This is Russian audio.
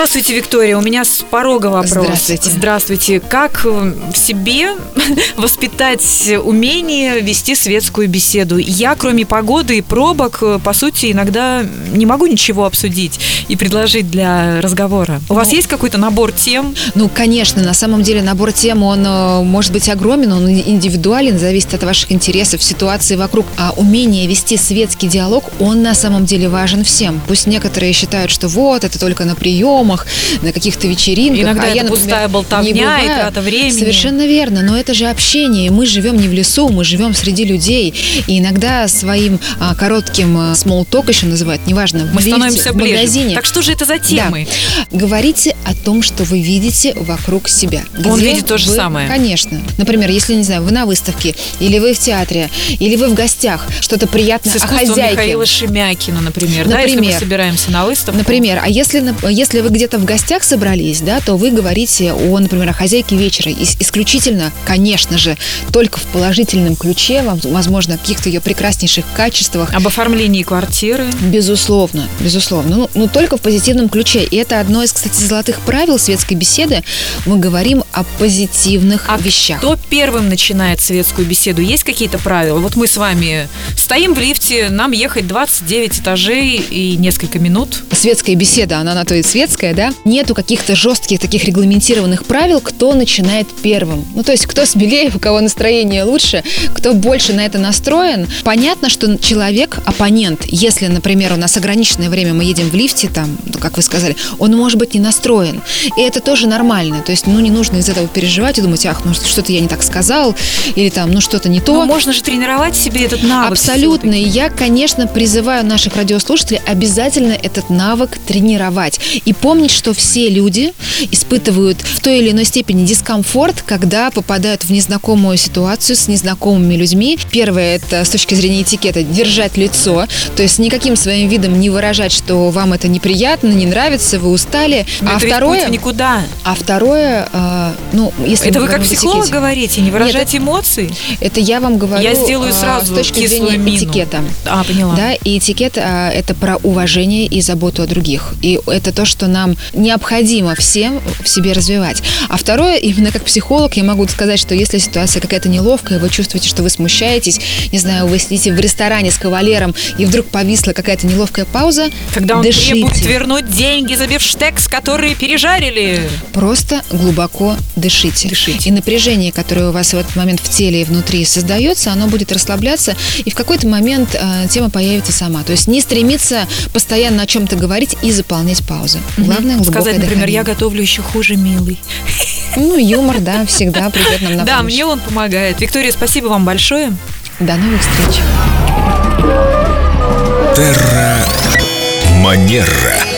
Здравствуйте, Виктория. У меня с порога вопрос. Здравствуйте. Здравствуйте. Как в себе воспитать умение вести светскую беседу? Я, кроме погоды и пробок, по сути, иногда не могу ничего обсудить и предложить для разговора. У вас есть какой-то набор тем? Ну, конечно, на самом деле набор тем, он э, может быть огромен, он индивидуален, зависит от ваших интересов, ситуации вокруг. А умение вести светский диалог, он на самом деле важен всем. Пусть некоторые считают, что вот, это только на приемах, на каких-то вечеринках. Иногда а это я, например, пустая болтовня не и бываю. трата времени. Совершенно верно, но это же общение. Мы живем не в лесу, мы живем среди людей. И иногда своим а, коротким а, small talk еще называют, неважно, в Мы лифте, становимся в ближе. магазине. Так что же это за темы? Говорите о том, что вы видите вокруг себя. Он Где видит то же вы- самое. Конечно. Например, если, не знаю, вы на выставке, или вы в театре, или вы в гостях, что-то приятное С о хозяйке. Михаила Шемякина, например. Да, если мы Например. собираемся на выставку. Например, а если, если вы где-то в гостях собрались, да, то вы говорите о, например, о хозяйке вечера. Исключительно, конечно же, только в положительном ключе, вам- возможно, о каких-то ее прекраснейших качествах. Об оформлении квартиры. Безусловно, безусловно. Ну, ну, только в позитивном ключе. И это одно из, кстати, золотых правил светской беседы. Мы говорим о позитивных А вещах. кто первым начинает светскую беседу? Есть какие-то правила? Вот мы с вами стоим в лифте, нам ехать 29 этажей и несколько минут. Светская беседа, она на то и светская, да? Нету каких-то жестких таких регламентированных правил, кто начинает первым. Ну, то есть, кто смелее, у кого настроение лучше, кто больше на это настроен. Понятно, что человек, оппонент, если, например, у нас ограниченное время, мы едем в лифте, там, ну, как вы сказали, он может быть не настроен. И это тоже нормально. То есть, ну, не нужно из этого переживать и думать, ах, ну, что-то я не так сказал, или там, ну, что-то не то. Но можно же тренировать себе этот навык. Абсолютно. И я, конечно, призываю наших радиослушателей обязательно этот навык тренировать. И помнить, что все люди испытывают в той или иной степени дискомфорт, когда попадают в незнакомую ситуацию с незнакомыми людьми. Первое, это с точки зрения этикета, держать лицо. То есть никаким своим видом не выражать, что вам это неприятно, не нравится, вы устали. Но а второе... никуда. А второе, э, ну, если это вы как психолог этикете. говорите, не выражать эмоции? Это я вам говорю Я сделаю э, сразу с точки зрения мину. этикета. А, поняла. Да, и этикет а, это про уважение и заботу о других. И это то, что нам необходимо всем в себе развивать. А второе, именно как психолог, я могу сказать, что если ситуация какая-то неловкая, вы чувствуете, что вы смущаетесь, не знаю, вы сидите в ресторане с кавалером, и вдруг повисла какая-то неловкая пауза, Когда он дышите. требует вернуть деньги за бифштекс, которые пережарили. Просто глубоко дышите. Дышите. И напряжение, которое у вас в этот момент в теле и внутри создается, оно будет расслабляться, и в какой-то момент э, тема появится сама. То есть не стремиться постоянно о чем-то говорить и заполнять паузы. Главное глубокое Сказать, например, я готовлю еще хуже, милый. Ну, юмор, да, всегда придет нам на Да, мне он помогает. Виктория, спасибо вам большое. До новых встреч. Терра Манера.